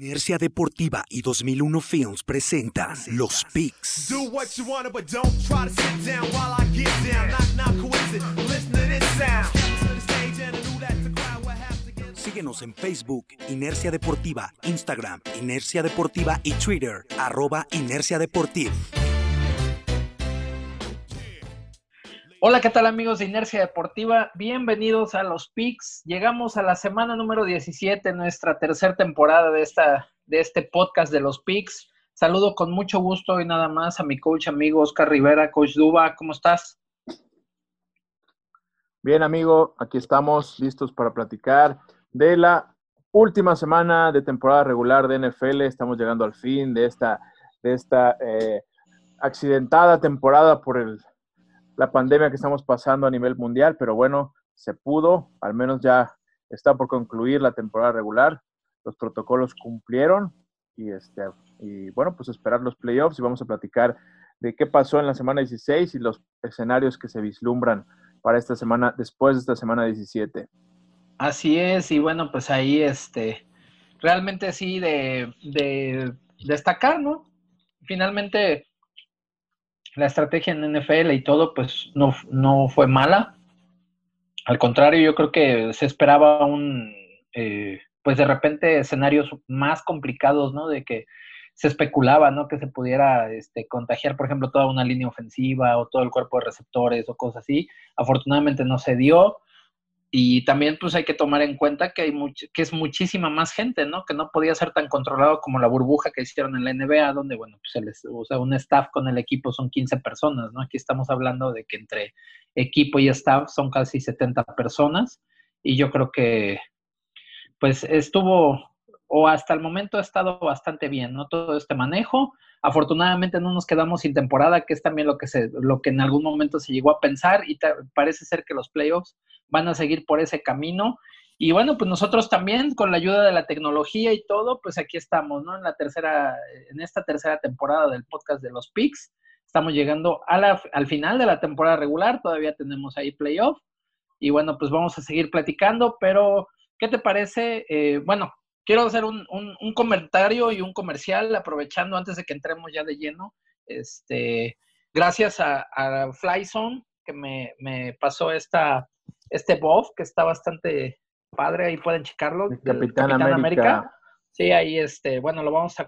Inercia Deportiva y 2001 Films presentan Los Picks. Síguenos en Facebook, Inercia Deportiva, Instagram, Inercia Deportiva y Twitter, arroba Inercia Deportiva. Hola, ¿qué tal amigos de Inercia Deportiva? Bienvenidos a los Picks. Llegamos a la semana número 17, nuestra tercera temporada de, esta, de este podcast de los Picks. Saludo con mucho gusto y nada más a mi coach amigo Oscar Rivera. Coach Duba, ¿cómo estás? Bien, amigo, aquí estamos listos para platicar de la última semana de temporada regular de NFL. Estamos llegando al fin de esta, de esta eh, accidentada temporada por el la pandemia que estamos pasando a nivel mundial, pero bueno, se pudo, al menos ya está por concluir la temporada regular, los protocolos cumplieron y, este, y bueno, pues esperar los playoffs y vamos a platicar de qué pasó en la semana 16 y los escenarios que se vislumbran para esta semana, después de esta semana 17. Así es, y bueno, pues ahí este, realmente sí de, de destacar, ¿no? Finalmente, la estrategia en NFL y todo, pues no, no fue mala. Al contrario, yo creo que se esperaba un, eh, pues de repente escenarios más complicados, ¿no? De que se especulaba, ¿no? Que se pudiera este, contagiar, por ejemplo, toda una línea ofensiva o todo el cuerpo de receptores o cosas así. Afortunadamente no se dio. Y también pues hay que tomar en cuenta que hay mucho, que es muchísima más gente, ¿no? Que no podía ser tan controlado como la burbuja que hicieron en la NBA, donde, bueno, pues el, o sea, un staff con el equipo son 15 personas, ¿no? Aquí estamos hablando de que entre equipo y staff son casi 70 personas y yo creo que pues estuvo o hasta el momento ha estado bastante bien, ¿no? Todo este manejo. Afortunadamente no nos quedamos sin temporada, que es también lo que, se, lo que en algún momento se llegó a pensar y parece ser que los playoffs van a seguir por ese camino. Y bueno, pues nosotros también, con la ayuda de la tecnología y todo, pues aquí estamos, ¿no? En la tercera, en esta tercera temporada del podcast de los Picks. Estamos llegando a la, al final de la temporada regular, todavía tenemos ahí playoff. Y bueno, pues vamos a seguir platicando, pero ¿qué te parece? Eh, bueno, quiero hacer un, un, comentario y un comercial, aprovechando antes de que entremos ya de lleno. Este, gracias a, a Flyzone, que me, me pasó esta, este buff, que está bastante padre, ahí pueden checarlo. Capitán, América. Sí, ahí este, bueno, lo vamos a,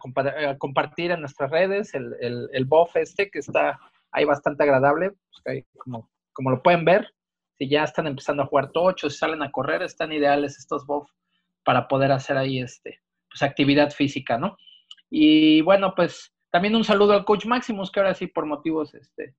compartir en nuestras redes, el, el, el buff este, que está ahí bastante agradable, pues, como, como lo pueden ver, si ya están empezando a jugar tocho, si salen a correr, están ideales estos buffs para poder hacer ahí este, pues actividad física, ¿no? Y bueno, pues también un saludo al coach Maximus, que ahora sí por motivos este,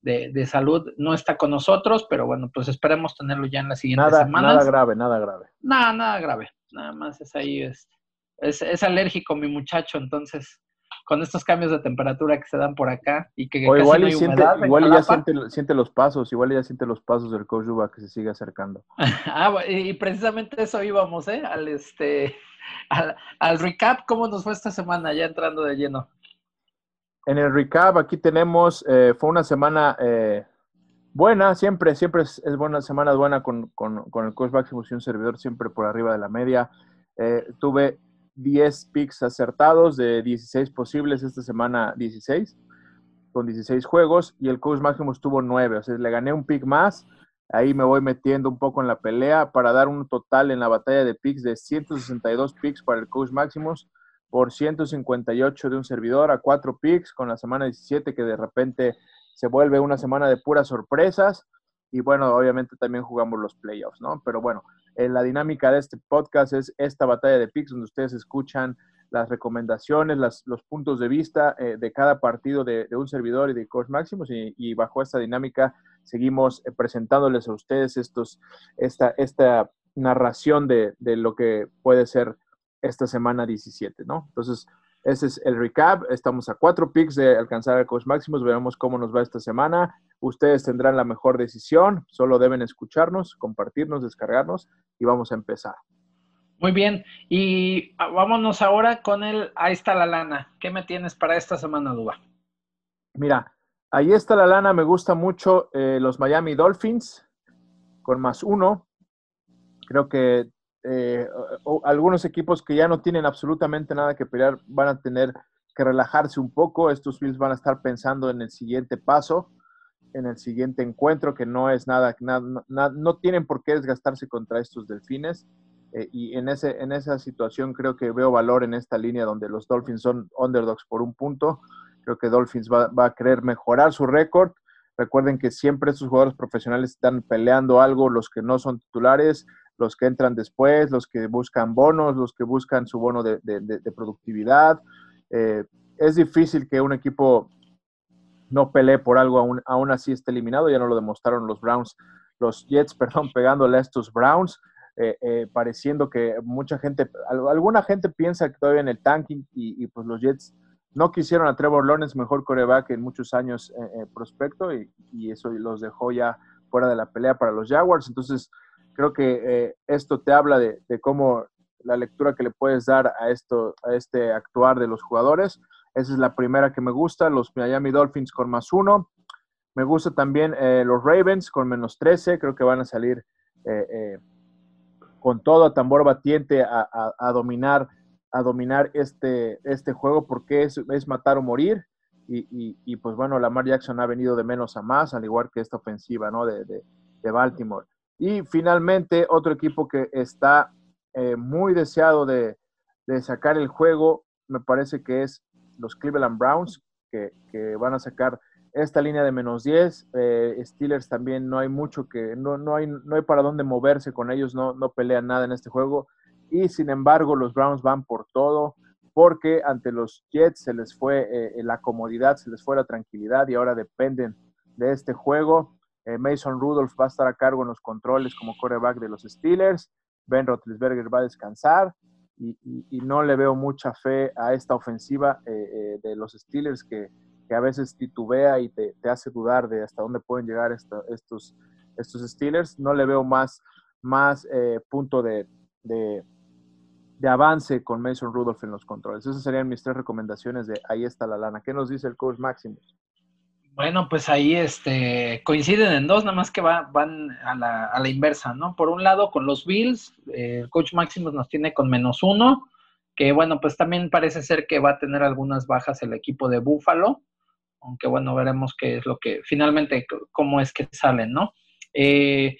de, de, salud no está con nosotros, pero bueno, pues esperemos tenerlo ya en la siguiente nada, semanas. Nada grave, nada grave. Nada, nada grave. Nada más es ahí, este, es, es alérgico mi muchacho, entonces con estos cambios de temperatura que se dan por acá y que o igual, siente, igual ya siente, siente, los pasos, igual ya siente los pasos del coach que se sigue acercando. ah, y precisamente eso íbamos, ¿eh? Al este al, al, recap, ¿cómo nos fue esta semana ya entrando de lleno? En el recap aquí tenemos, eh, fue una semana eh, buena, siempre, siempre es, es, buena semana buena con, con, con el coach Maximus y un servidor siempre por arriba de la media. Eh, tuve 10 picks acertados de 16 posibles esta semana 16, con 16 juegos, y el coach Maximus tuvo 9, o sea, le gané un pick más, ahí me voy metiendo un poco en la pelea para dar un total en la batalla de picks de 162 picks para el coach Maximus por 158 de un servidor a 4 picks con la semana 17 que de repente se vuelve una semana de puras sorpresas y bueno, obviamente también jugamos los playoffs, ¿no? Pero bueno, eh, la dinámica de este podcast es esta batalla de picks donde ustedes escuchan las recomendaciones, las, los puntos de vista eh, de cada partido de, de, un servidor y de Coach Máximos y, bajo esta dinámica seguimos eh, presentándoles a ustedes estos, esta, esta narración de, de, lo que puede ser esta semana 17, ¿no? Entonces, ese es el recap. Estamos a cuatro picks de alcanzar al Coach Máximos. Veremos cómo nos va esta semana. Ustedes tendrán la mejor decisión. Solo deben escucharnos, compartirnos, descargarnos y vamos a empezar. Muy bien. Y vámonos ahora con el Ahí está la lana. ¿Qué me tienes para esta semana, Duba? Mira, ahí está la lana. Me gusta mucho eh, los Miami Dolphins con más uno. Creo que eh, algunos equipos que ya no tienen absolutamente nada que pelear van a tener que relajarse un poco. Estos Bills van a estar pensando en el siguiente paso, en el siguiente encuentro, que no es nada, nada, no tienen por qué desgastarse contra estos delfines. Eh, y en, ese, en esa situación creo que veo valor en esta línea donde los Dolphins son underdogs por un punto. Creo que Dolphins va, va a querer mejorar su récord. Recuerden que siempre estos jugadores profesionales están peleando algo, los que no son titulares, los que entran después, los que buscan bonos, los que buscan su bono de, productividad. Eh, es difícil que un equipo no pelee por algo, aún, aún, así esté eliminado. Ya no lo demostraron los Browns, los Jets, perdón, pegándole a estos Browns, eh, eh, pareciendo que mucha gente, alguna gente piensa que todavía en el tanking y, pues los Jets no quisieron a Trevor Lawrence, mejor coreback en muchos años prospecto, y, eso los dejó ya fuera de la pelea para los Jaguars. Entonces, creo que eh, esto te habla de, cómo la lectura que le puedes dar a, esto, a este actuar de los jugadores. Esa es la primera que me gusta, los Miami Dolphins con más uno. Me gusta también eh, los Ravens con menos 13, creo que van a salir eh, con todo a tambor batiente a, dominar, a dominar este, este juego porque es, es matar o morir. Y, pues bueno, Lamar Jackson ha venido de menos a más, al igual que esta ofensiva ¿no? de, de Baltimore. Y finalmente, otro equipo que está eh, muy deseado de, sacar el juego, me parece que es los Cleveland Browns, que, van a sacar esta línea de menos 10. Eh, Steelers también no hay mucho que, no, no, hay, no hay para dónde moverse con ellos, no, no pelean nada en este juego. Y sin embargo, los Browns van por todo, porque ante los Jets se les fue eh, la comodidad, se les fue la tranquilidad y ahora dependen de este juego. Eh, Mason Rudolph va a estar a cargo en los controles como coreback de los Steelers. Ben Roethlisberger va a descansar y, no le veo mucha fe a esta ofensiva eh, eh, de los Steelers que, a veces titubea y te, hace dudar de hasta dónde pueden llegar estos, estos Steelers. No le veo más, más punto de, de, de, avance con Mason Rudolph en los controles. Esas serían mis tres recomendaciones de ahí está la lana. ¿Qué nos dice el coach Maximus? Bueno, pues ahí este, coinciden en dos, nada más que va, van a la, a la inversa, ¿no? Por un lado, con los Bills, el coach Maximus nos tiene con menos uno, que bueno, pues también parece ser que va a tener algunas bajas el equipo de Buffalo, aunque bueno, veremos qué es lo que finalmente, cómo es que salen, ¿no? Eh,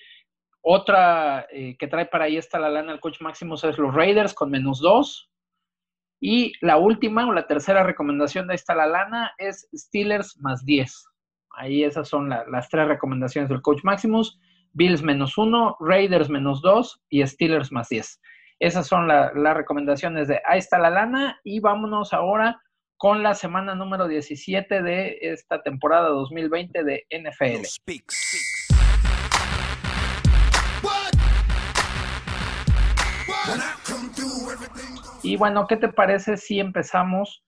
otra eh, que trae para ahí está la lana el coach Maximus es los Raiders con menos dos, y la última o la tercera recomendación de esta la lana es Steelers más 10. Ahí esas son las tres recomendaciones del coach Maximus. Bills menos 1, Raiders menos 2 y Steelers más 10. Esas son las recomendaciones de Ahí está la lana y vámonos ahora con la semana número 17 de esta temporada 2020 de NFL. Y bueno, ¿qué te parece si empezamos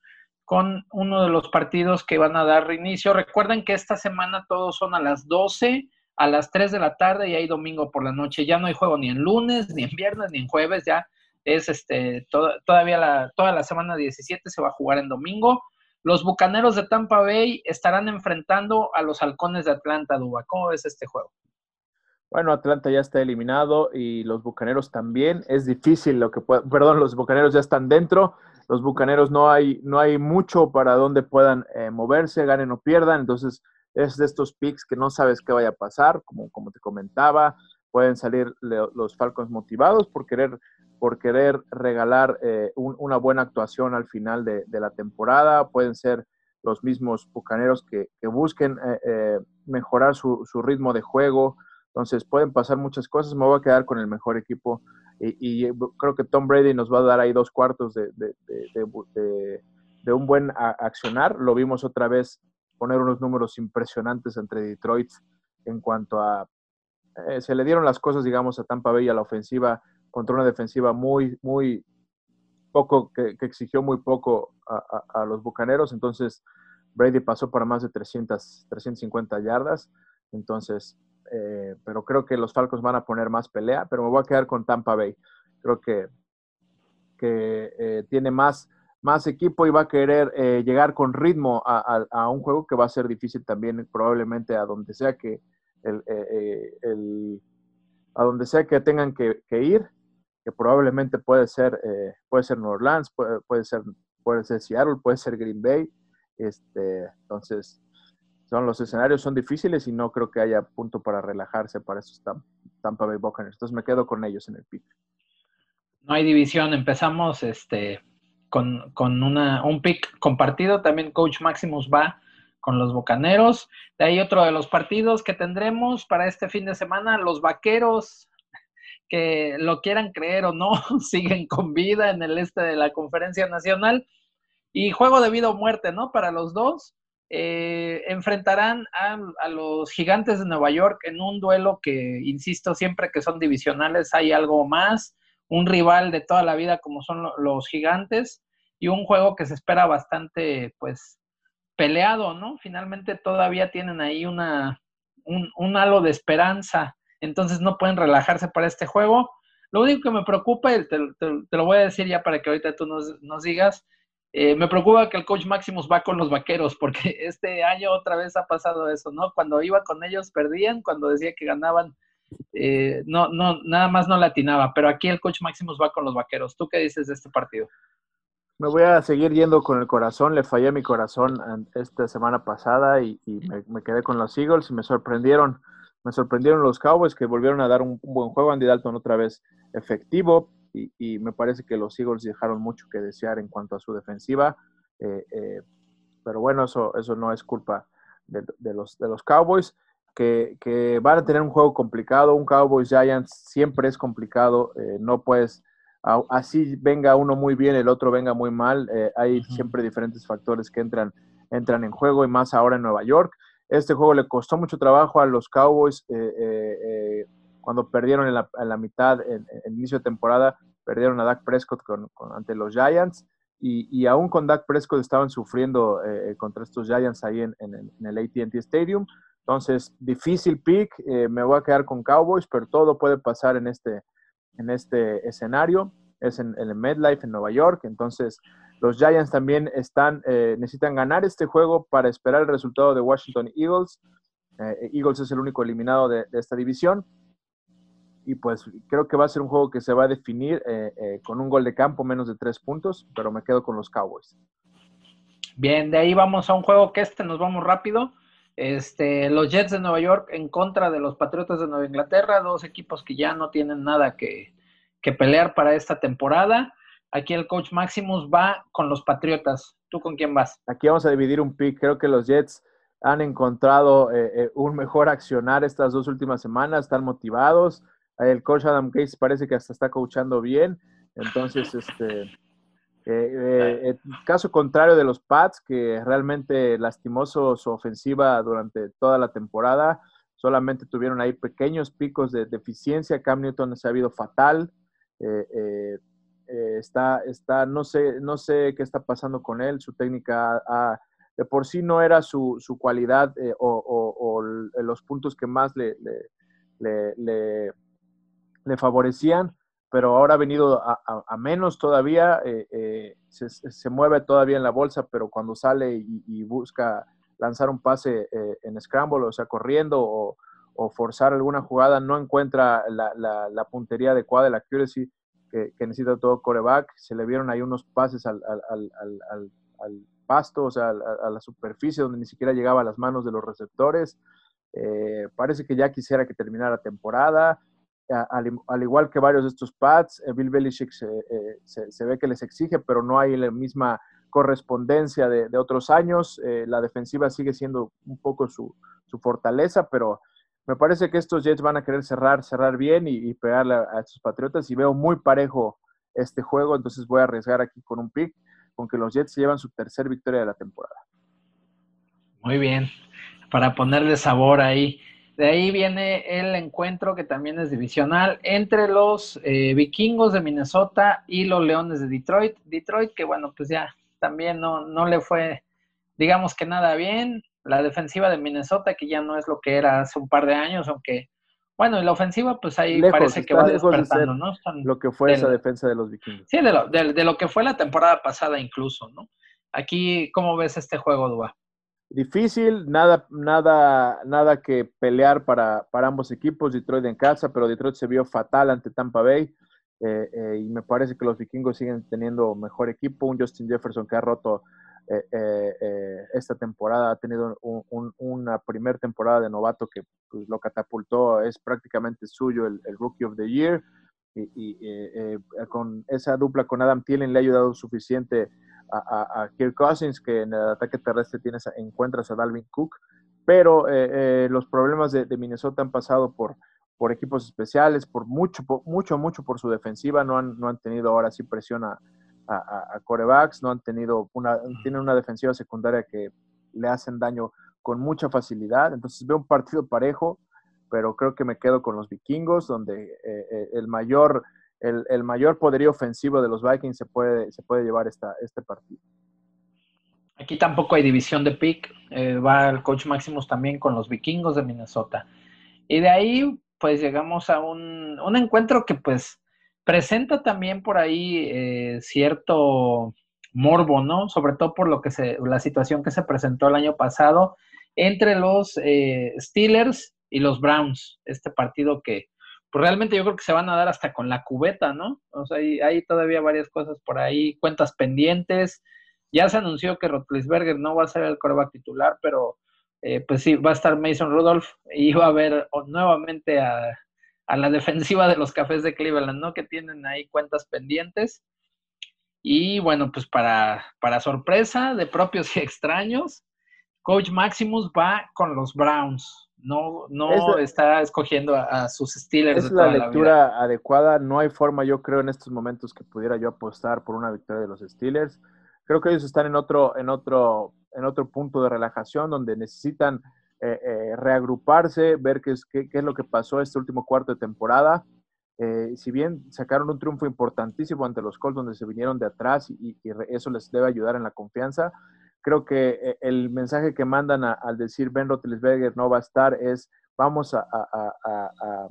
con uno de los partidos que van a dar reinicio? Recuerden que esta semana todos son a las 12, a las 3 de la tarde y hay domingo por la noche. Ya no hay juego ni en lunes, ni en viernes, ni en jueves, ya es este todavía la, toda la semana 17 se va a jugar en domingo. Los Bucaneros de Tampa Bay estarán enfrentando a los Halcones de Atlanta, Duba. ¿Cómo ves este juego? Bueno, Atlanta ya está eliminado y los Bucaneros también. Es difícil lo que pueda, perdón, los Bucaneros ya están dentro. Los Bucaneros no hay, no hay mucho para donde puedan eh, moverse, ganen o pierdan. Entonces, es de estos picks que no sabes qué vaya a pasar, como, como te comentaba. Pueden salir los Falcons motivados por querer, por querer regalar eh, una buena actuación al final de, la temporada. Pueden ser los mismos Bucaneros que, busquen eh, mejorar su, su ritmo de juego entonces pueden pasar muchas cosas. Me voy a quedar con el mejor equipo y, creo que Tom Brady nos va a dar ahí dos cuartos de, un buen accionar. Lo vimos otra vez poner unos números impresionantes entre Detroit en cuanto a... Eh, se le dieron las cosas, digamos, a Tampa Bay a la ofensiva contra una defensiva muy, muy poco, que, exigió muy poco a, a, los Bucaneros. Entonces, Brady pasó para más de 300, 350 yardas. Entonces, eh, pero creo que los Falcons van a poner más pelea, pero me voy a quedar con Tampa Bay. Creo que, que eh, tiene más, más equipo y va a querer eh, llegar con ritmo a, un juego que va a ser difícil también, probablemente a donde sea que el, a donde sea que tengan que, ir. que probablemente puede ser, puede ser New Orleans, puede, puede, ser, puede ser Seattle, puede ser Green Bay. Este, entonces, son los escenarios son difíciles y no creo que haya punto para relajarse para esos Tampa Bay Buccaneers. Entonces me quedo con ellos en el pick. No hay división. Empezamos este con, con una, un pick compartido. También Coach Maximus va con los Bucaneros. De ahí otro de los partidos que tendremos para este fin de semana, los Vaqueros, que lo quieran creer o no, siguen con vida en el este de la Conferencia Nacional. Y juego de vida o muerte, ¿no? Para los dos. Eh, enfrentarán a, a, los gigantes de Nueva York en un duelo que, insisto, siempre que son divisionales hay algo más, un rival de toda la vida como son los gigantes y un juego que se espera bastante, pues, peleado, ¿no? Finalmente todavía tienen ahí una, un, halo de esperanza, entonces no pueden relajarse para este juego. Lo único que me preocupa, y te, lo voy a decir ya para que ahorita tú nos, nos digas, eh, me preocupa que el coach Maximus va con los vaqueros, porque este año otra vez ha pasado eso, ¿no? Cuando iba con ellos perdían, cuando decía que ganaban, eh, no, no, nada más no latinaba, pero aquí el coach Maximus va con los vaqueros. ¿Tú qué dices de este partido? Me voy a seguir yendo con el corazón. Le fallé mi corazón esta semana pasada y, me, quedé con los Eagles y me sorprendieron. Me sorprendieron los Cowboys que volvieron a dar un, buen juego. Andy Dalton otra vez efectivo y, me parece que los Eagles dejaron mucho que desear en cuanto a su defensiva. Eh, eh, pero bueno, eso, eso no es culpa de, los, de los Cowboys. Que, que, van a tener un juego complicado. Un Cowboys Giants siempre es complicado. Eh, no puedes así venga uno muy bien, el otro venga muy mal. Eh, hay siempre diferentes factores que entran, entran en juego y más ahora en Nueva York. Este juego le costó mucho trabajo a los Cowboys eh, eh, cuando perdieron en la, mitad, en, inicio de temporada, perdieron a Dak Prescott ante los Giants. Y, aún con Dak Prescott estaban sufriendo contra estos Giants ahí en, el ATT Stadium. Entonces, difícil pick. me voy a quedar con Cowboys, pero todo puede pasar en este, en este escenario, es en, el MedLife en Nueva York, entonces los Giants también están, eh, necesitan ganar este juego para esperar el resultado de Washington Eagles. Eh, Eagles es el único eliminado de, esta división. Y pues creo que va a ser un juego que se va a definir eh, con un gol de campo, menos de tres puntos, pero me quedo con los Cowboys. Bien, de ahí vamos a un juego que este nos vamos rápido. Este, los Jets de Nueva York en contra de los Patriotas de Nueva Inglaterra, dos equipos que ya no tienen nada que, pelear para esta temporada. Aquí el coach Maximus va con los Patriotas. ¿Tú con quién vas? Aquí vamos a dividir un pick. Creo que los Jets han encontrado eh, eh, un mejor accionar estas dos últimas semanas, están motivados. El coach Adam Gates parece que hasta está coachando bien. Entonces, este, eh, caso contrario de los Pats, que realmente lastimoso su ofensiva durante toda la temporada, solamente tuvieron ahí pequeños picos de deficiencia. Cam Newton se ha habido fatal. Eh, eh, eh, está, está, no sé, no sé qué está pasando con él. Su técnica de por sí no era su, su cualidad o, los puntos que más le, le, le, le favorecían pero ahora ha venido a, menos todavía, eh, eh, se, mueve todavía en la bolsa, pero cuando sale y, busca lanzar un pase eh, en scramble, o sea, corriendo o, forzar alguna jugada, no encuentra la, puntería adecuada, la accuracy que, necesita todo coreback. Se le vieron ahí unos pases al, pasto, o sea, a, la superficie donde ni siquiera llegaba a las manos de los receptores. parece que ya quisiera que terminara temporada al, igual que varios de estos pads, eh, Bill Belichick eh, se, ve que les exige, pero no hay la misma correspondencia de, otros años. Eh, la defensiva sigue siendo un poco su, fortaleza, pero me parece que estos Jets van a querer cerrar, cerrar bien y, pegarle a, estos Patriotas y veo muy parejo este juego, entonces voy a arriesgar aquí con un pick, con que los Jets llevan su tercer victoria de la temporada. Muy bien, para ponerle sabor ahí. De ahí viene el encuentro que también es divisional entre los eh, vikingos de Minnesota y los leones de Detroit. Detroit que bueno, pues ya también no, no le fue, digamos que nada bien. La defensiva de Minnesota que ya no es lo que era hace un par de años, aunque bueno, y la ofensiva pues ahí parece que va despertando, ¿no? lo que fue esa defensa de los vikingos. Sí, de lo, de lo que fue la temporada pasada incluso, ¿no? Aquí, ¿cómo ves este juego, Dua? Difícil, nada, nada, nada que pelear para, para ambos equipos. Detroit en casa, pero Detroit se vio fatal ante Tampa Bay. eh, y me parece que los vikingos siguen teniendo mejor equipo. Un Justin Jefferson que ha roto esta temporada, ha tenido una primera temporada de novato que pues, lo catapultó, es prácticamente suyo el, Rookie of the Year. Y, con esa dupla con Adam Thielen le ha ayudado suficiente a, Kirk Cousins, que en el ataque terrestre tienes, encuentras a Dalvin Cook, pero los problemas de, de Minnesota han pasado por, por equipos especiales, por mucho, mucho, mucho por su defensiva. No han, no han tenido ahora sí presión a, a, corebacks, no han tenido una, tienen una defensiva secundaria que le hacen daño con mucha facilidad. Entonces veo un partido parejo, pero creo que me quedo con los vikingos, donde eh, eh, el, mayor, el, mayor poderío ofensivo de los Vikings se puede, se puede llevar esta, este partido. Aquí tampoco hay división de pick. Eh, va el coach Maximus también con los vikingos de Minnesota. Y de ahí, pues llegamos a un, encuentro que pues presenta también por ahí eh, cierto morbo, ¿no? Sobre todo por lo que se, la situación que se presentó el año pasado entre los eh, Steelers y los Browns. Este partido que pues realmente yo creo que se van a dar hasta con la cubeta, ¿no? O sea, hay, hay todavía varias cosas por ahí, cuentas pendientes. Ya se anunció que Rotlisberger no va a ser el coreback titular, pero eh, pues sí, va a estar Mason Rudolph y va a ver nuevamente a, la defensiva de los Cafés de Cleveland, ¿no? Que tienen ahí cuentas pendientes. Y bueno, pues para, para sorpresa de propios y extraños, Coach Maximus va con los Browns. No, no está escogiendo a, sus Steelers. Es la lectura adecuada. No hay forma, yo creo, en estos momentos que pudiera yo apostar por una victoria de los Steelers. Creo que ellos están en otro, en otro en otro punto de relajación donde necesitan eh, eh, reagruparse, ver qué es, qué, es, lo que pasó este último cuarto de temporada. Eh, si bien sacaron un triunfo importantísimo ante los Colts donde se vinieron de atrás y, eso les debe ayudar en la confianza, creo que el mensaje que mandan al decir Ben Roethlisberger no va a estar es vamos a, a,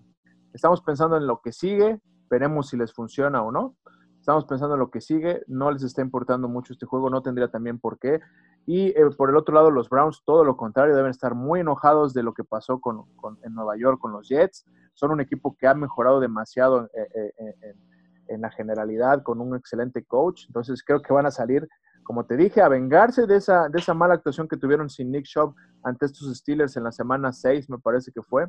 estamos pensando en lo que sigue, veremos si les funciona o no. Estamos pensando en lo que sigue, no les está importando mucho este juego, no tendría también por qué. Y eh, por el otro lado, los Browns, todo lo contrario, deben estar muy enojados de lo que pasó con, en Nueva York con los Jets. Son un equipo que ha mejorado demasiado eh, eh, en, la generalidad, con un excelente coach. Entonces creo que van a salir, como te dije, a vengarse de esa, de esa mala actuación que tuvieron sin Nick Shop ante estos Steelers en la semana 6, me parece que fue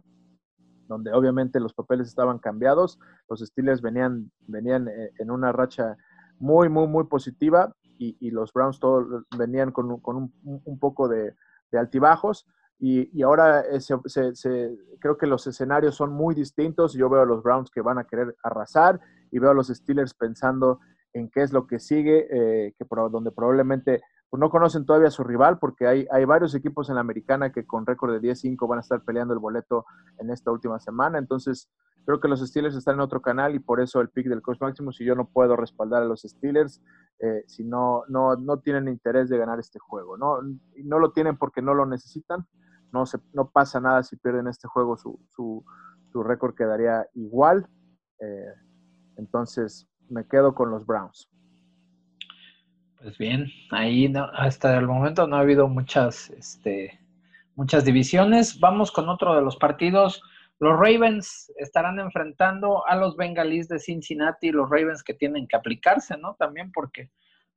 donde obviamente los papeles estaban cambiados. Los Steelers venían, venían en una racha muy, muy, muy positiva y, los Browns todos venían con, un, poco de, altibajos. Y, ahora eh, creo que los escenarios son muy distintos. Yo veo a los Browns que van a querer arrasar y veo a los Steelers pensando en qué es lo que sigue, eh, que donde probablemente pues, no conocen todavía a su rival, porque hay, hay varios equipos en la americana que con récord de 10-5 van a estar peleando el boleto en esta última semana. Entonces, creo que los Steelers están en otro canal y por eso el pick del coach máximo, si yo no puedo respaldar a los Steelers, eh, si no, no, no tienen interés de ganar este juego. ¿no? No lo tienen porque no lo necesitan. No, se, no pasa nada si pierden este juego, su, su, su récord quedaría igual. Eh, entonces, me quedo con los Browns. Pues bien, ahí hasta el momento no ha habido muchas, este, muchas divisiones. Vamos con otro de los partidos. Los Ravens estarán enfrentando a los Bengalís de Cincinnati, los Ravens que tienen que aplicarse, ¿no? También porque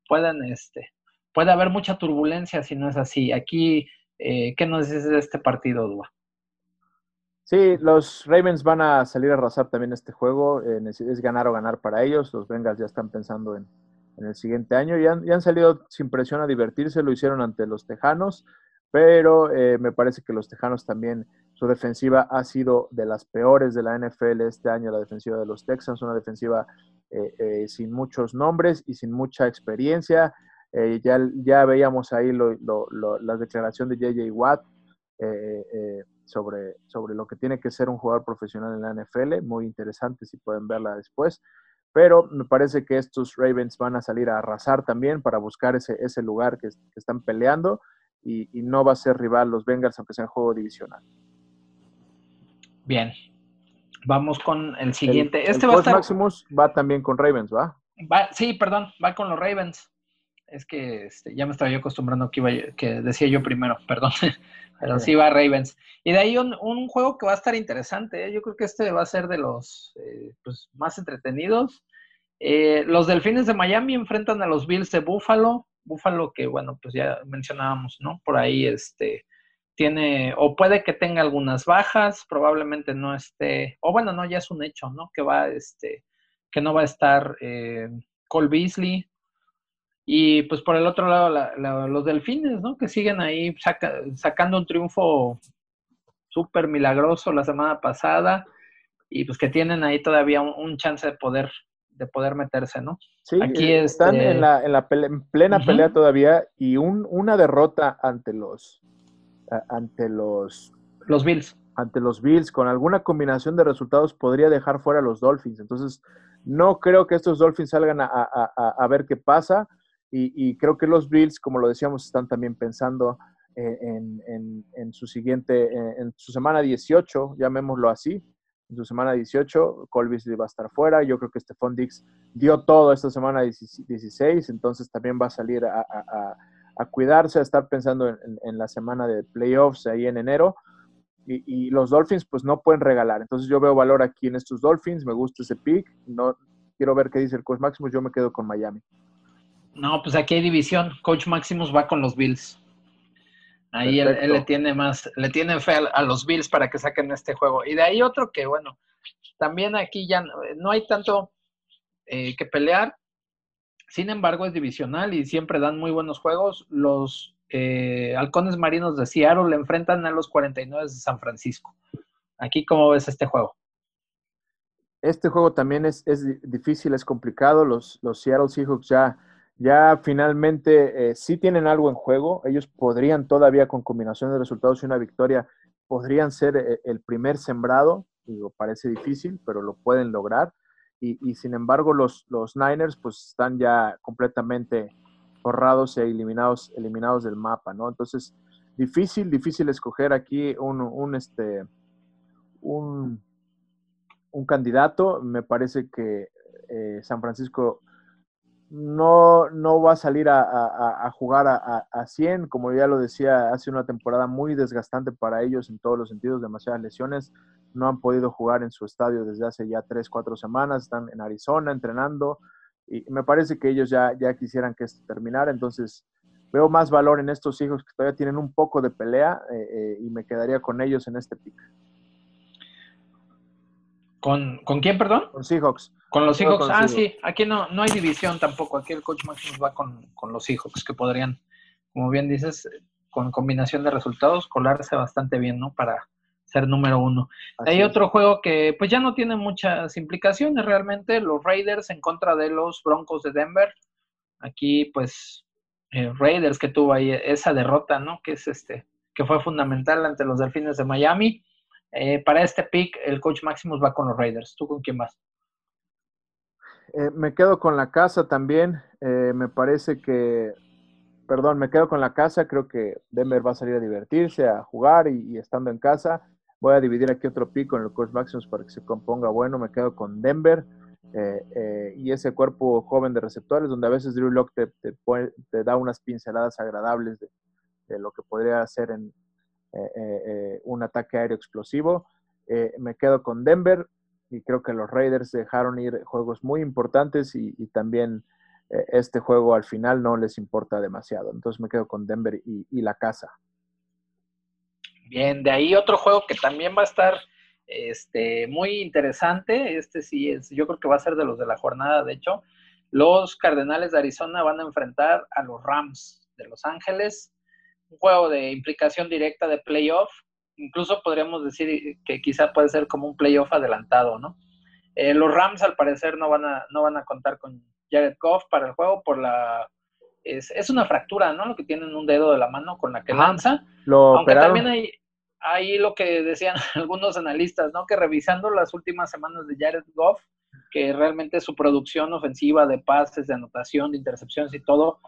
pueden, este, puede haber mucha turbulencia si no es así. Aquí, eh, ¿qué nos dices de este partido, Dua? Sí, los Ravens van a salir a arrasar también este juego. Eh, es ganar o ganar para ellos. Los Bengals ya están pensando en, en el siguiente año. Y han, han, salido sin presión a divertirse, lo hicieron ante los Tejanos, pero eh, me parece que los Tejanos también, su defensiva ha sido de las peores de la NFL este año, la defensiva de los Texans, una defensiva eh, eh, sin muchos nombres y sin mucha experiencia. ya, ya veíamos ahí lo, la declaración de JJ Watt sobre, sobre lo que tiene que ser un jugador profesional en la NFL, muy interesante si pueden verla después pero me parece que estos Ravens van a salir a arrasar también para buscar ese, ese lugar que, están peleando y, no va a ser rival los Bengals aunque sea juego divisional. Bien, vamos con el siguiente. este va, a Maximus va también con Ravens, ¿va? va sí, perdón, va con los Ravens. Es que este, ya me estaba yo acostumbrando que, iba, que decía yo primero, perdón. Pero sí va Ravens. Y de ahí un, juego que va a estar interesante. ¿eh? Yo creo que este va a ser de los eh, pues, más entretenidos. Eh, los Delfines de Miami enfrentan a los Bills de Buffalo. Buffalo que, bueno, pues ya mencionábamos, ¿no? Por ahí, este, tiene, o puede que tenga algunas bajas, probablemente no esté, o bueno, no, ya es un hecho, ¿no? Que va, este, que no va a estar Cole Beasley. Y pues por el otro lado, los delfines, ¿no? Que siguen ahí sacando un triunfo súper milagroso la semana pasada y pues que tienen ahí todavía un, chance de poder de poder meterse, ¿no? Sí, Aquí eh, están este en la, en la plena pelea todavía y un, una derrota ante los ante los los Bills. Ante los Bills con alguna combinación de resultados podría dejar fuera a los Dolphins. Entonces, no creo que estos Dolphins salgan a, a, ver qué pasa y, creo que los Bills, como lo decíamos, están también pensando eh, en, su siguiente, en, su semana 18, llamémoslo así, en su semana 18, Colby va a estar fuera, yo creo que Stephon Dix dio todo esta semana 16, entonces también va a salir a, cuidarse, a estar pensando en, la semana de playoffs ahí en enero. Y, los Dolphins pues no pueden regalar. Entonces yo veo valor aquí en estos Dolphins, me gusta ese pick. No quiero ver qué dice el coach Maximus, yo me quedo con Miami. No, pues aquí hay división. Coach Maximus va con los Bills. Ahí él, le tiene más, le tiene fe a, los Bills para que saquen este juego. Y de ahí otro que, bueno, también aquí ya no, hay tanto eh, que pelear. Sin embargo, es divisional y siempre dan muy buenos juegos. Los eh, halcones marinos de Seattle le enfrentan a los 49 de San Francisco. Aquí, ¿cómo ves este juego? Este juego también es, difícil, es complicado. Los, los Seattle Seahawks ya, ya finalmente eh, sí tienen algo en juego. Ellos podrían todavía, con combinación de resultados y una victoria, podrían ser eh, el primer sembrado. Digo, parece difícil, pero lo pueden lograr. Y, sin embargo, los, los Niners pues están ya completamente borrados e eliminados, eliminados del mapa, ¿no? Entonces, difícil, difícil escoger aquí un, un este, un, un, candidato. Me parece que eh, San Francisco no, no va a salir a, jugar a, a, 100, como ya lo decía, hace una temporada muy desgastante para ellos en todos los sentidos, demasiadas lesiones, no han podido jugar en su estadio desde hace ya 3, 4 semanas, están en Arizona entrenando, y me parece que ellos ya, ya quisieran que esto terminara, entonces veo más valor en estos hijos que todavía tienen un poco de pelea eh, eh, y me quedaría con ellos en este pick. ¿Con, ¿Con quién, perdón? Con Seahawks. Con los Seahawks. ah, sí, aquí no, no hay división tampoco. Aquí el coach Maximus va con, con los Seahawks, que podrían, como bien dices, con combinación de resultados, colarse bastante bien, ¿no? Para, ser número uno. Hay otro juego que pues ya no tiene muchas implicaciones realmente, los Raiders en contra de los Broncos de Denver. Aquí pues eh, Raiders que tuvo ahí esa derrota, ¿no? Que es este, que fue fundamental ante los Delfines de Miami. Eh, para este pick, el coach Maximus va con los Raiders. ¿Tú con quién vas? Eh, me quedo con la casa también. me parece que, perdón, me quedo con la casa. Creo que Denver va a salir a divertirse, a jugar y estando en casa. Voy a dividir aquí otro pico en el Coach Maximus para que se componga bueno. Me quedo con Denver eh, eh, y ese cuerpo joven de receptores, donde a veces Drew Locke te, da unas pinceladas agradables de, lo que podría hacer en eh, un ataque aéreo explosivo. me quedo con Denver y creo que los Raiders dejaron ir juegos muy importantes y, también este juego al final no les importa demasiado. Entonces me quedo con Denver y la casa. Bien, de ahí otro juego que también va a estar este, muy interesante. Este sí es, yo creo que va a ser de los de la jornada, de hecho. Los Cardenales de Arizona van a enfrentar a los Rams de Los Ángeles. Un juego de implicación directa de playoff. Incluso podríamos decir que quizá puede ser como un playoff adelantado, ¿no? Eh, los Rams al parecer no van a, no van a contar con Jared Goff para el juego por la es, es, una fractura, ¿no? Lo que tienen un dedo de la mano con la que lanza. Lo Aunque también hay, ahí lo que decían algunos analistas, ¿no? Que revisando las últimas semanas de Jared Goff, que realmente su producción ofensiva de pases, de anotación, de intercepciones y todo,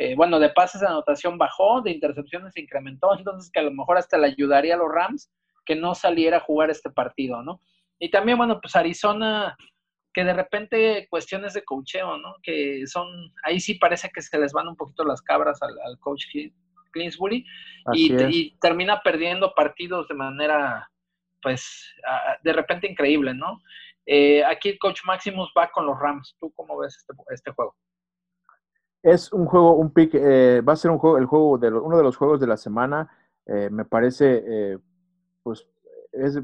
eh, bueno, de pases de anotación bajó, de intercepciones se incrementó, entonces que a lo mejor hasta le ayudaría a los Rams que no saliera a jugar este partido, ¿no? Y también, bueno, pues Arizona, que de repente cuestiones de cocheo, ¿no? Que son, ahí sí parece que se les van un poquito las cabras al, al coach Clinsbury y, termina perdiendo partidos de manera, pues, de repente increíble, ¿no? Eh, aquí Coach Maximus va con los Rams. ¿Tú cómo ves este, este juego? Es un juego, un pick, eh, va a ser un juego, el juego de uno de los juegos de la semana. Eh, me parece, pues, es,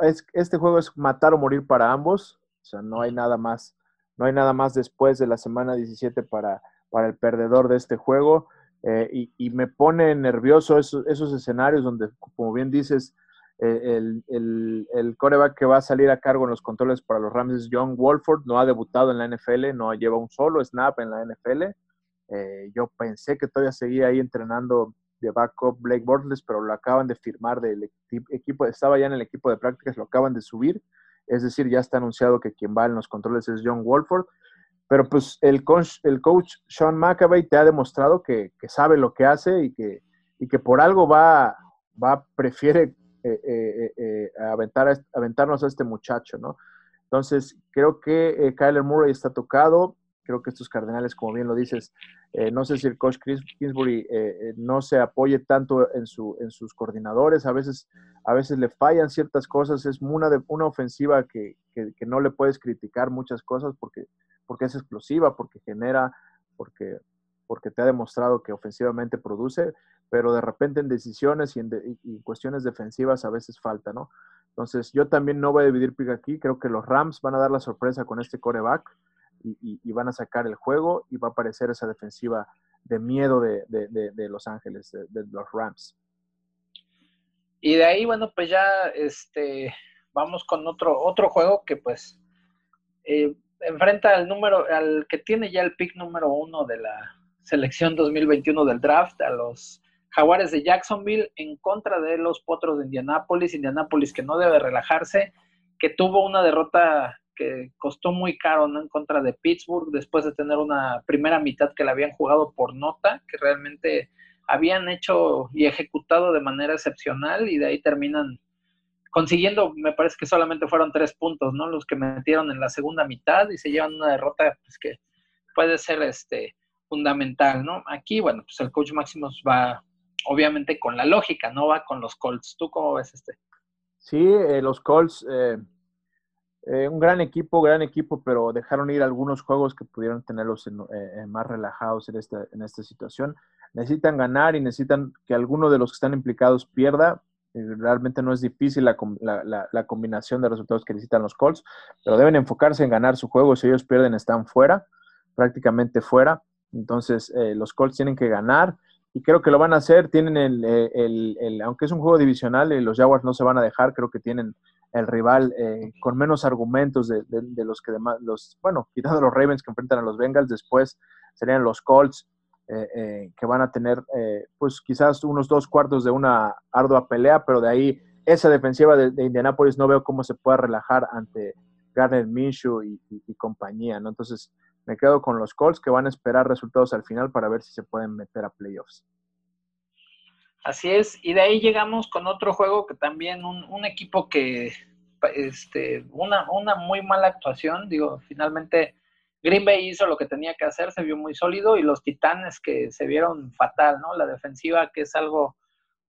es, este juego es matar o morir para ambos. O sea, no hay nada más, no hay nada más después de la semana 17 para, para el perdedor de este juego. Y, y, me pone nervioso esos, esos escenarios donde, como bien dices, eh, el, el, el, coreback que va a salir a cargo en los controles para los Rams es John Wolford, no ha debutado en la NFL, no lleva un solo snap en la NFL. Eh, yo pensé que todavía seguía ahí entrenando de backup Blake Bortles, pero lo acaban de firmar del equipo, estaba ya en el equipo de prácticas, lo acaban de subir, es decir, ya está anunciado que quien va en los controles es John Wolford. Pero pues el coach, el coach Sean McAvey te ha demostrado que, que sabe lo que hace y que, y que por algo va, va, prefiere eh, eh, aventar, aventarnos a este muchacho, ¿no? Entonces, creo que Kyler Murray está tocado, creo que estos Cardenales, como bien lo dices, no sé si el coach Chris Kingsbury no se apoye tanto en, su, en sus coordinadores, a veces, a veces le fallan ciertas cosas, es una, una ofensiva que, que, que, no le puedes criticar muchas cosas porque, porque es explosiva, porque genera, porque, porque te ha demostrado que ofensivamente produce, pero de repente en decisiones y en, cuestiones defensivas a veces falta, ¿no? Entonces, yo también no voy a dividir pick aquí. Creo que los Rams van a dar la sorpresa con este coreback y, van a sacar el juego y va a aparecer esa defensiva de miedo de, Los Ángeles, de, los Rams. Y de ahí, bueno, pues ya este, vamos con otro, otro juego que pues eh, enfrenta al número, al que tiene ya el pick número uno de la selección 2021 del draft, a los Jaguares de Jacksonville en contra de los Potros de Indianápolis. Indianápolis que no debe relajarse, que tuvo una derrota que costó muy caro ¿no? en contra de Pittsburgh después de tener una primera mitad que la habían jugado por nota, que realmente habían hecho y ejecutado de manera excepcional y de ahí terminan consiguiendo, me parece que solamente fueron tres puntos, ¿no? Los que metieron en la segunda mitad y se llevan una derrota pues, que puede ser este fundamental, ¿no? Aquí, bueno, pues el coach Máximos va obviamente con la lógica, no va con los Colts. ¿Tú cómo ves este? Sí, eh, los Colts, eh, eh, un gran equipo, gran equipo, pero dejaron ir algunos juegos que pudieron tenerlos más relajados en esta, en situación. Necesitan ganar y necesitan que alguno de los que están implicados pierda. Realmente no es difícil la, la, combinación de resultados que necesitan los Colts, pero deben enfocarse en ganar su juego. Si ellos pierden, están fuera, prácticamente fuera. Entonces, los Colts tienen que ganar y creo que lo van a hacer. Tienen el, eh, el, el, aunque es un juego divisional, y los Jaguars no se van a dejar, creo que tienen el rival eh, con menos argumentos de, los que demás, los, bueno, quitando los Ravens que enfrentan a los Bengals, después serían los Colts eh, que van a tener, pues quizás unos dos cuartos de una ardua pelea, pero de ahí esa defensiva de, de Indianapolis no veo cómo se pueda relajar ante Garner Minshew y, y compañía, ¿no? Entonces, me quedo con los Colts que van a esperar resultados al final para ver si se pueden meter a playoffs. Así es, y de ahí llegamos con otro juego que también un, equipo que, este, una, una muy mala actuación, digo, finalmente Green Bay hizo lo que tenía que hacer, se vio muy sólido, y los Titanes que se vieron fatal, ¿no? La defensiva que es algo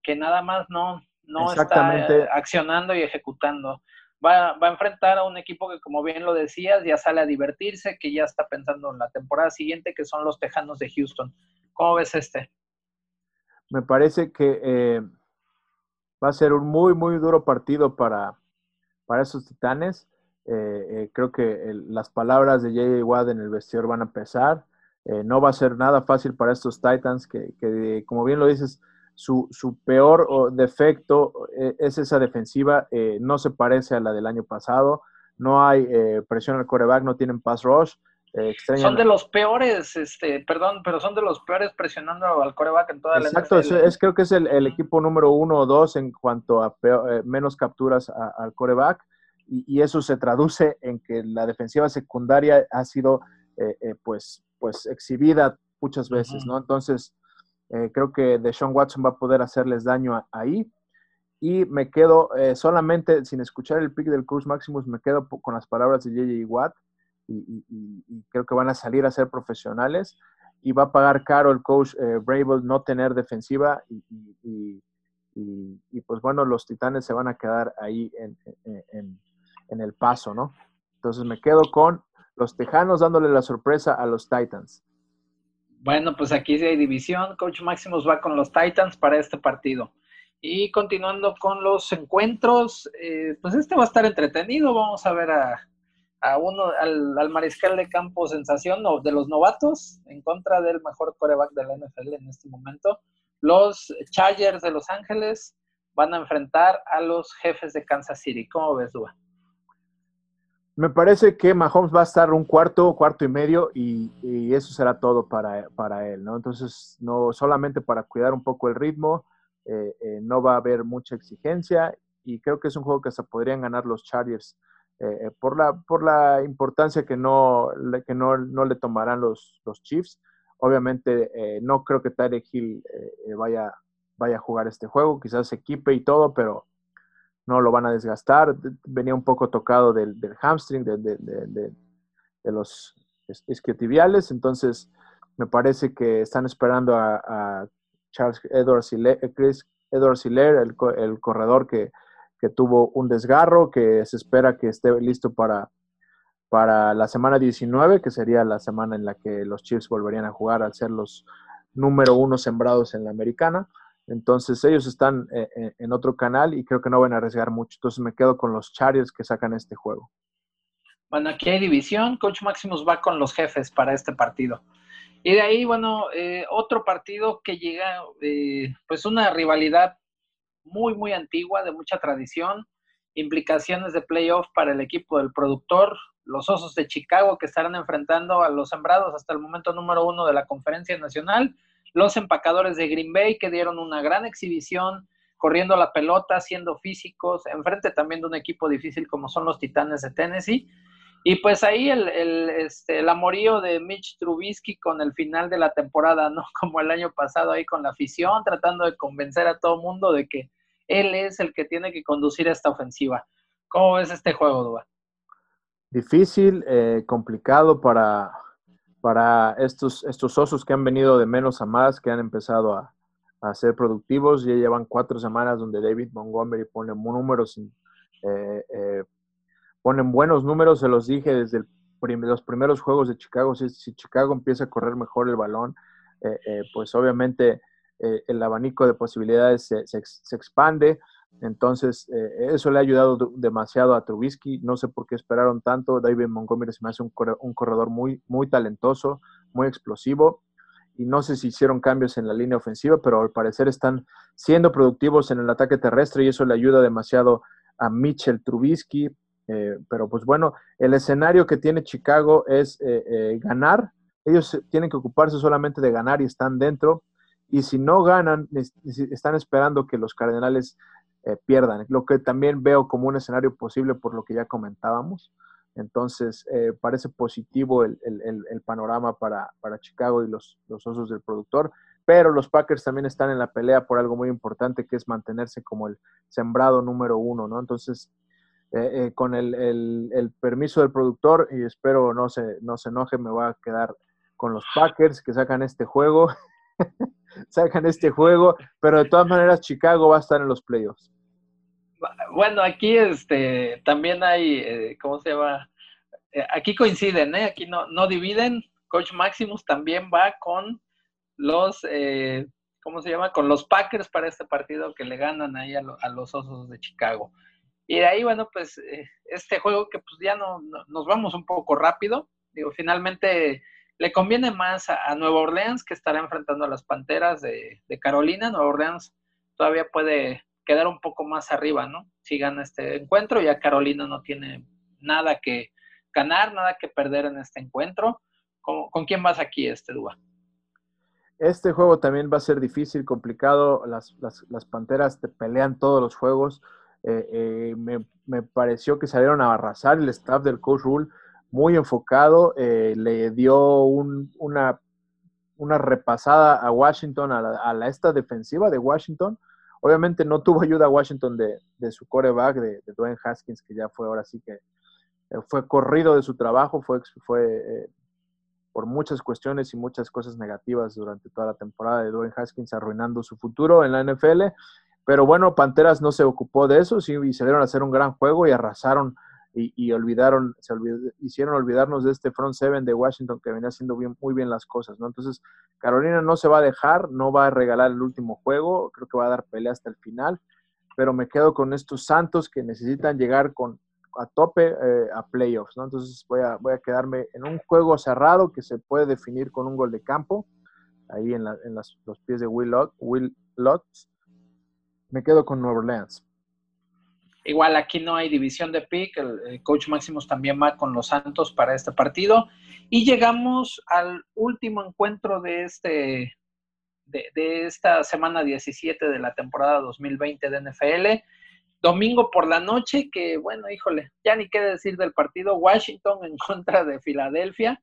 que nada más no, no está accionando y ejecutando va, va, a enfrentar a un equipo que, como bien lo decías, ya sale a divertirse, que ya está pensando en la temporada siguiente, que son los Tejanos de Houston. ¿Cómo ves este? Me parece que eh, va a ser un muy, muy duro partido para, para esos Titanes. Eh, eh, creo que las palabras de J.J. Watt en el vestidor van a pesar. no va a ser nada fácil para estos Titans que, que como bien lo dices, su, su peor defecto es esa defensiva, no se parece a la del año pasado, no hay presión al coreback, no tienen pass rush. Son de los peores, este, perdón, pero son de los peores presionando al coreback en toda Exacto, la NFL. Exacto, es, creo que es el, equipo número uno o dos en cuanto a menos capturas al coreback y, y, eso se traduce en que la defensiva secundaria ha sido pues, pues exhibida muchas veces, ¿no? Entonces, eh, creo que Deshaun Watson va a poder hacerles daño ahí. Y me quedo eh, solamente, sin escuchar el pick del coach Maximus, me quedo con las palabras de JJ Watt. Y, creo que van a salir a ser profesionales. Y va a pagar caro el coach eh, Brable no tener defensiva. Y, pues bueno, los titanes se van a quedar ahí en, en, el paso, ¿no? Entonces me quedo con los Tejanos dándole la sorpresa a los Titans. Bueno, pues aquí sí hay división. Coach Maximus va con los Titans para este partido. Y continuando con los encuentros, eh, pues este va a estar entretenido. Vamos a ver a, uno, al, mariscal de campo sensación de los novatos en contra del mejor coreback de la NFL en este momento. Los Chargers de Los Ángeles van a enfrentar a los jefes de Kansas City. ¿Cómo ves, Dua? Me parece que Mahomes va a estar un cuarto, cuarto y medio y, eso será todo para, para, él, ¿no? Entonces, no solamente para cuidar un poco el ritmo, eh, eh, no va a haber mucha exigencia y creo que es un juego que hasta podrían ganar los Chargers eh, por, la, por la importancia que no, que no, no le tomarán los, los Chiefs. Obviamente no creo que Tyreek Hill vaya, vaya a jugar este juego, quizás se equipe y todo, pero no lo van a desgastar. Venía un poco tocado del, hamstring, de, de, los isquiotibiales, entonces me parece que están esperando a Charles Edwards eh, Chris Edwards Hiller, el, el corredor que, tuvo un desgarro, que se espera que esté listo para, para la semana 19, que sería la semana en la que los Chiefs volverían a jugar al ser los número uno sembrados en la americana. Entonces ellos están eh, eh, en otro canal y creo que no van a arriesgar mucho. Entonces me quedo con los Chargers que sacan este juego. Bueno, aquí hay división. Coach Maximus va con los jefes para este partido. Y de ahí, bueno, eh, otro partido que llega, pues una rivalidad muy, muy antigua, de mucha tradición, implicaciones de playoff para el equipo del productor, los Osos de Chicago que estarán enfrentando a los sembrados hasta el momento número uno de la conferencia nacional, los empacadores de Green Bay que dieron una gran exhibición, corriendo la pelota, siendo físicos, enfrente también de un equipo difícil como son los Titanes de Tennessee. Y pues ahí el, el, este, el amorío de Mitch Trubisky con el final de la temporada, ¿no? Como el año pasado ahí con la afición, tratando de convencer a todo mundo de que él es el que tiene que conducir esta ofensiva. ¿Cómo ves este juego, Dua? Difícil, eh, complicado para, para estos, estos osos que han venido de menos a más, que han empezado a, a ser productivos. Ya llevan cuatro semanas donde David Montgomery pone números eh, eh, ponen buenos números, se los dije desde los primeros juegos de Chicago, si, Chicago empieza a correr mejor el balón, eh, eh, pues obviamente eh, el abanico de posibilidades se, expande, entonces eso le ha ayudado demasiado a Trubisky, no sé por qué esperaron tanto, David Montgomery se me hace un, corredor muy, muy talentoso, muy explosivo, y no sé si hicieron cambios en la línea ofensiva, pero al parecer están siendo productivos en el ataque terrestre y eso le ayuda demasiado a Mitchell Trubisky, eh, pero pues bueno, el escenario que tiene Chicago es eh, eh, ganar. Ellos tienen que ocuparse solamente de ganar y están dentro. Y si no ganan, están esperando que los Cardenales pierdan, lo que también veo como un escenario posible por lo que ya comentábamos. Entonces, parece positivo el, panorama para, Chicago y los, los Osos del productor pero los Packers también están en la pelea por algo muy importante que es mantenerse como el sembrado número uno, ¿no? Entonces, eh, eh, con el, permiso del productor y espero no se, no se enoje, me voy a quedar con los Packers que sacan este juego, sacan este juego, pero de todas maneras Chicago va a estar en los playoffs. Bueno, aquí este también hay, eh, ¿cómo se llama? aquí coinciden, ¿eh? Aquí no, no dividen. Coach Maximus también va con los, ¿cómo se llama? Con los Packers para este partido que le ganan ahí a los Osos de Chicago. Y de ahí, bueno, pues eh, este juego que pues ya no, nos vamos un poco rápido. Digo, finalmente le conviene más a, Nueva Orleans que estará enfrentando a las Panteras de, Carolina. Nueva Orleans todavía puede quedar un poco más arriba, ¿no? Si gana este encuentro, ya Carolina no tiene nada que ganar, nada que perder en este encuentro. ¿Con, quién vas aquí, este Dúa? Este juego también va a ser difícil, complicado. Las, las, las Panteras te pelean todos los juegos. Eh, eh, me, pareció que salieron a arrasar el staff del coach Rule, muy enfocado, eh, le dio una, una repasada a Washington, a la, esta defensiva de Washington. Obviamente no tuvo ayuda a Washington de, su coreback, de, de, Dwayne Haskins, que ya fue ahora sí que fue corrido de su trabajo, fue, fue por muchas cuestiones y muchas cosas negativas durante toda la temporada de Dwayne Haskins arruinando su futuro en la NFL. Pero bueno, Panteras no se ocupó de eso, sí, y salieron a hacer un gran juego y arrasaron y, olvidaron, se hicieron olvidarnos de este front seven de Washington que venía haciendo bien, muy bien las cosas, ¿no? Entonces, Carolina no se va a dejar, no va a regalar el último juego, creo que va a dar pelea hasta el final, pero me quedo con estos Santos que necesitan llegar con a tope eh, a playoffs, ¿no? Entonces voy a, voy a quedarme en un juego cerrado que se puede definir con un gol de campo, ahí en, los pies de Will, Lot, Will. Me quedo con Nueva Orleans. Igual aquí no hay división de pick, el, coach Máximos también va con los Santos para este partido. Y llegamos al último encuentro de, este, de, de esta semana 17 de la temporada 2020 de NFL domingo por la noche, que bueno, híjole, ya ni qué decir del partido, Washington en contra de Filadelfia.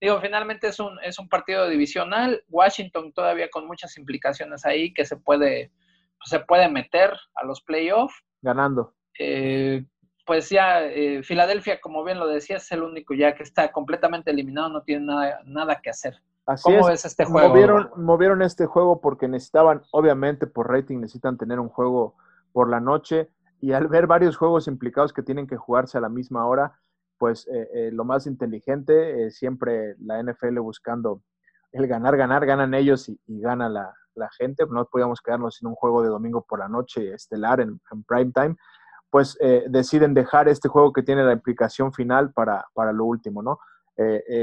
Digo, finalmente es un, es un partido divisional, Washington todavía con muchas implicaciones ahí que se puede, se puede meter a los playoffs. Ganando. Eh, pues ya, eh, Filadelfia, como bien lo decía, es el único ya que está completamente eliminado, no tiene nada, nada que hacer. ¿Cómo ves este juego? Movieron, movieron este juego porque necesitaban, obviamente por rating, necesitan tener un juego por la noche y al ver varios juegos implicados que tienen que jugarse a la misma hora, pues eh, eh, lo más inteligente, eh, siempre la NFL buscando el ganar, ganar, ganan ellos y, gana la, gente. No podíamos quedarnos sin un juego de domingo por la noche estelar en, prime time. Pues deciden dejar este juego que tiene la implicación final para, para lo último, ¿no?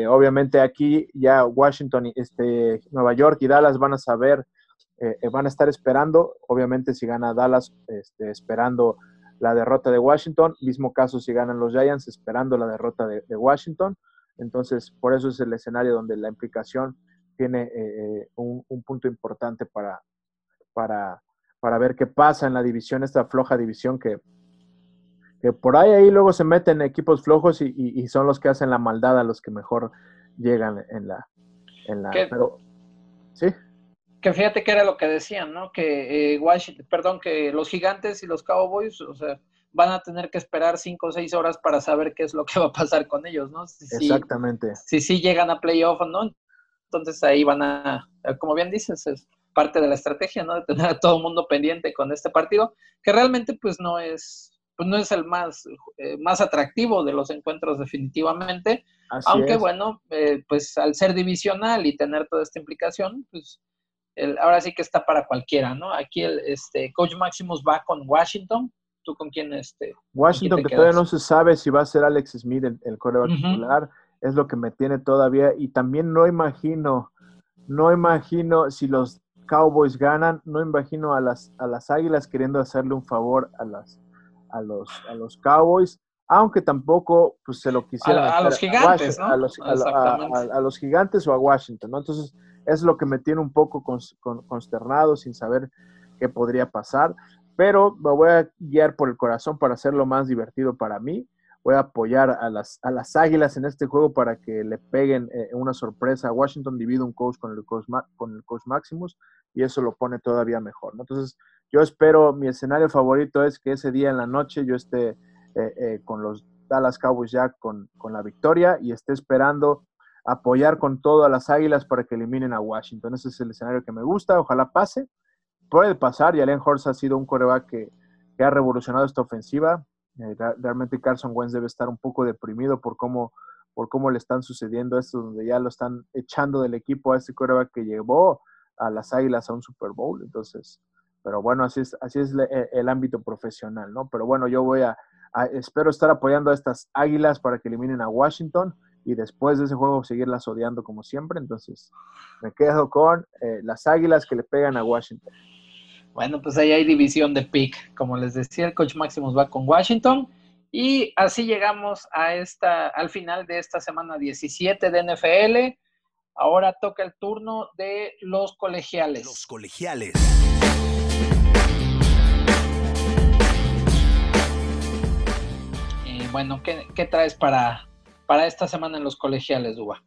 obviamente aquí ya Washington, este, Nueva York y Dallas van a saber eh, eh, van a estar esperando, obviamente si gana Dallas, este, esperando la derrota de Washington, mismo caso si ganan los Giants, esperando la derrota de, Washington. Entonces, por eso es el escenario donde la implicación tiene eh, un, punto importante para, para, para, ver qué pasa en la división, esta floja división que, que por ahí, ahí luego se meten equipos flojos y, son los que hacen la maldad a los que mejor llegan en la... En la pero, ¿sí? que fíjate que era lo que decían, ¿no? Que eh, Washington, perdón, que los gigantes y los Cowboys, o sea, van a tener que esperar cinco o seis horas para saber qué es lo que va a pasar con ellos, ¿no? Exactamente. Si sí llegan a playoff o no, entonces ahí van a, como bien dices, es parte de la estrategia, ¿no? De tener a todo el mundo pendiente con este partido, que realmente pues no es, pues no es el más, eh, más atractivo de los encuentros definitivamente, aunque bueno, eh, pues al ser divisional y tener toda esta implicación, pues ahora sí que está para cualquiera, ¿no? Aquí el este, Coach Maximus va con Washington. ¿Tú con quién? Este, Washington, que todavía no se sabe si va a ser Alex Smith el, el coreback titular, es lo que me tiene todavía. Y también no imagino, no imagino si los Cowboys ganan, no imagino a las, a las Águilas queriendo hacerle un favor a, las, a, los, a los Cowboys aunque tampoco pues, se lo quisieran a, a los gigantes, ¿no? a, los, a, los, gigantes o a Washington, ¿no? Entonces, es lo que me tiene un poco consternado sin saber qué podría pasar, pero me voy a guiar por el corazón para hacerlo más divertido para mí. Voy a apoyar a las, a las Águilas en este juego para que le peguen eh, una sorpresa. Washington divide un coach con el coach, con el coach Maximus y eso lo pone todavía mejor. Entonces, yo espero, mi escenario favorito es que ese día en la noche yo esté eh, eh, con los Dallas Cowboys ya con, con la victoria y esté esperando apoyar con todo a las Águilas para que eliminen a Washington. Ese es el escenario que me gusta, ojalá pase. Puede pasar y Allen Horst ha sido un coreback que, ha revolucionado esta ofensiva. Eh, realmente Carson Wentz debe estar un poco deprimido por cómo, por cómo le están sucediendo esto, donde ya lo están echando del equipo a este coreback que llevó a las Águilas a un Super Bowl. Entonces, pero bueno, así es, así es el, el ámbito profesional, ¿no? Pero bueno, yo voy a, a, espero estar apoyando a estas Águilas para que eliminen a Washington y después de ese juego seguirlas odiando como siempre. Entonces, me quedo con eh, las Águilas que le pegan a Washington. Bueno, pues ahí hay división de pick. Como les decía, el coach Maximus va con Washington. Y así llegamos a esta, al final de esta semana 17 de NFL. Ahora toca el turno de los colegiales. Los colegiales. Y bueno, ¿qué, qué traes para, para esta semana en los colegiales, Duba?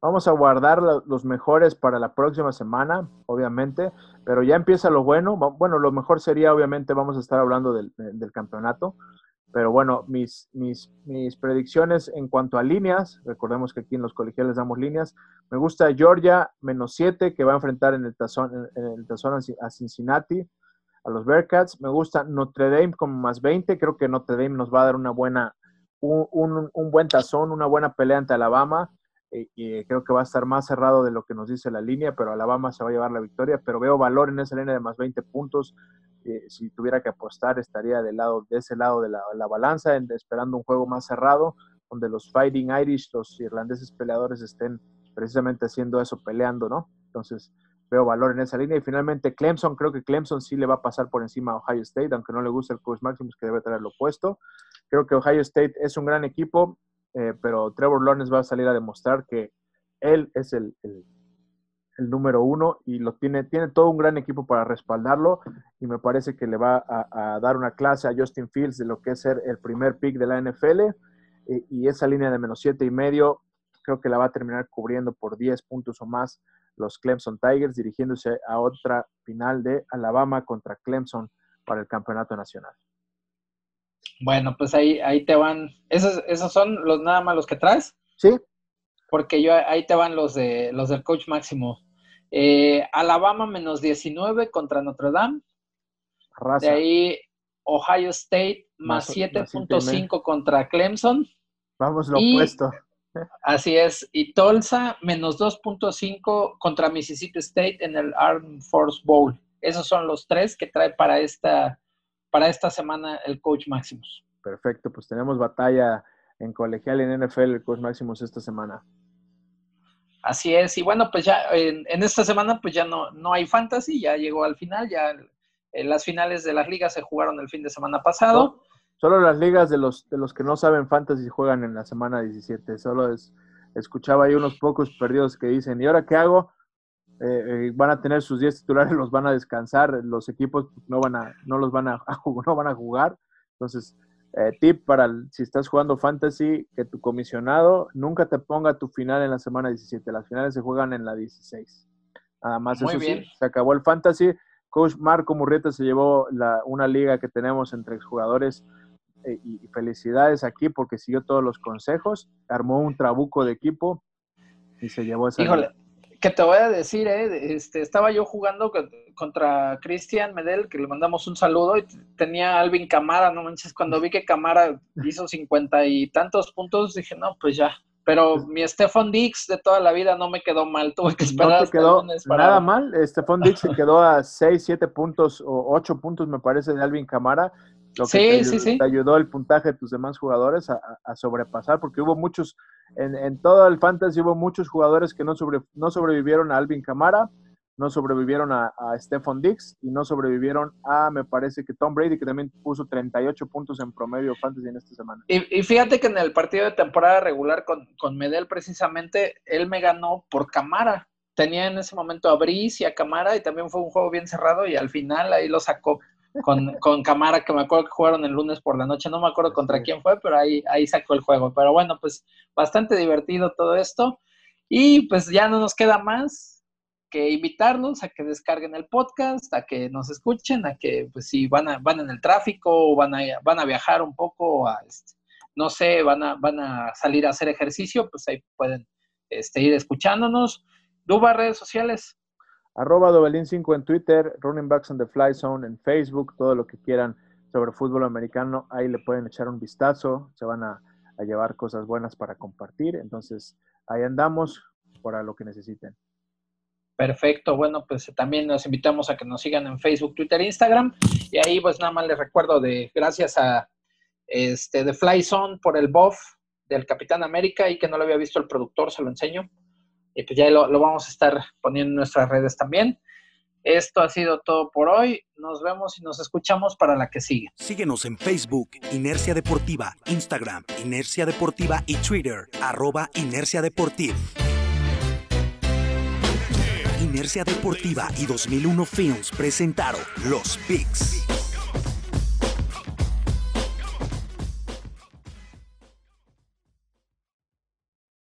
Vamos a guardar los mejores para la próxima semana, obviamente, pero ya empieza lo bueno. Bueno, lo mejor sería, obviamente, vamos a estar hablando del, campeonato, pero bueno, mis, mis, mis, predicciones en cuanto a líneas, recordemos que aquí en los colegiales damos líneas, me gusta Georgia menos 7 que va a enfrentar en el tazón, en el tazón a Cincinnati, a los Bearcats, me gusta Notre Dame con más 20, creo que Notre Dame nos va a dar una buena un, un, buen tazón, una buena pelea ante Alabama. Eh, creo que va a estar más cerrado de lo que nos dice la línea, pero Alabama se va a llevar la victoria. Pero veo valor en esa línea de más 20 puntos. si tuviera que apostar, estaría del lado, de ese lado de la, la balanza, esperando un juego más cerrado, donde los Fighting Irish, los irlandeses peleadores, estén precisamente haciendo eso, peleando, ¿no? Entonces, veo valor en esa línea. Y finalmente, Clemson, creo que Clemson sí le va a pasar por encima a Ohio State, aunque no le guste el coach Maximus, que debe tener lo opuesto. Creo que Ohio State es un gran equipo, eh, pero Trevor Lawrence va a salir a demostrar que él es el, el, número uno y lo tiene, tiene todo un gran equipo para respaldarlo y me parece que le va a, dar una clase a Justin Fields de lo que es ser el primer pick de la NFL y, y esa línea de menos siete y medio creo que la va a terminar cubriendo por 10 puntos o más los Clemson Tigers, dirigiéndose a otra final de Alabama contra Clemson para el campeonato nacional. Bueno, pues ahí, ahí te van. ¿Esos, ¿Esos son los nada más los que traes? Sí. Porque yo ahí te van los de los del coach máximo. Eh, Alabama menos 19 contra Notre Dame. De ahí Ohio State más, 7.5 contra Clemson. Vamos lo opuesto. Así es. Y Tulsa menos 2.5 contra Mississippi State en el Armed Force Bowl. Esos son los tres que trae para esta, para esta semana el coach Maximus. Perfecto, pues tenemos batalla en colegial y en NFL el coach Maximus esta semana. Así es, y bueno, pues ya en, esta semana pues ya no, no hay fantasy, ya llegó al final, ya las finales de las ligas se jugaron el fin de semana pasado. Solo las ligas de los, de los que no saben fantasy juegan en la semana 17. Solo es, escuchaba ahí unos pocos perdidos que dicen, ¿y ahora qué hago? Eh, eh, van a tener sus 10 titulares, los van a descansar, los equipos no van a, no los van a, no van a jugar. Entonces, eh, tip para si estás jugando fantasy, que tu comisionado nunca te ponga tu final en la semana 17. Las finales se juegan en la 16. Nada más eso sí, se acabó el fantasy. Coach Marco Murrieta se llevó la, una liga que tenemos entre jugadores eh, y felicidades aquí porque siguió todos los consejos, armó un trabuco de equipo y se llevó esa. Híjole, que te voy a decir, eh, este, estaba yo jugando contra Cristian Medel, que le mandamos un saludo, y tenía Alvin Camara, no manches, cuando vi que Camara hizo cincuenta y tantos puntos, dije, no, pues ya. Pero mi Stefan Dix de toda la vida no me quedó mal, tuve que esperar. No te quedó nada mal, Stefan Dix se quedó a 6, 7 puntos o 8 puntos, me parece, de Alvin Camara sí, te, sí, sí. te ayudó el puntaje de tus demás jugadores a, sobrepasar, porque hubo muchos, en, todo el fantasy hubo muchos jugadores que no, sobre, no sobrevivieron a Alvin Camara, no sobrevivieron a, a Stephon Dix y no sobrevivieron a, me parece que Tom Brady, que también puso 38 puntos en promedio fantasy en esta semana. Y, fíjate que en el partido de temporada regular con, con Medel, precisamente, él me ganó por Camara. Tenía en ese momento a Brice y a Camara y también fue un juego bien cerrado y al final ahí lo sacó con, con Camara, que me acuerdo que jugaron el lunes por la noche, no me acuerdo contra quién fue, pero ahí, ahí sacó el juego. Pero bueno, pues bastante divertido todo esto. Y pues ya no nos queda más que invitarlos a que descarguen el podcast, a que nos escuchen, a que pues si van, a, van en el tráfico o van a, van a viajar un poco, a, este, no sé, van a, van a salir a hacer ejercicio, pues ahí pueden este, ir escuchándonos. Duba, redes sociales arroba Dobelín5 en Twitter, Running Backs on the Fly Zone en Facebook, todo lo que quieran sobre fútbol americano, ahí le pueden echar un vistazo, se van a, llevar cosas buenas para compartir, entonces ahí andamos para lo que necesiten. Perfecto, bueno, pues también los invitamos a que nos sigan en Facebook, Twitter, Instagram, y ahí pues nada más les recuerdo de gracias a este de Fly Zone por el buff del Capitán América y que no lo había visto el productor, se lo enseño. Y pues ya lo, vamos a estar poniendo en nuestras redes también. Esto ha sido todo por hoy. Nos vemos y nos escuchamos para la que sigue. Síguenos en Facebook, Inercia Deportiva, Instagram, Inercia Deportiva y Twitter, arroba Inercia Deportiva. Inercia Deportiva y 2001 Films presentaron Los Picks.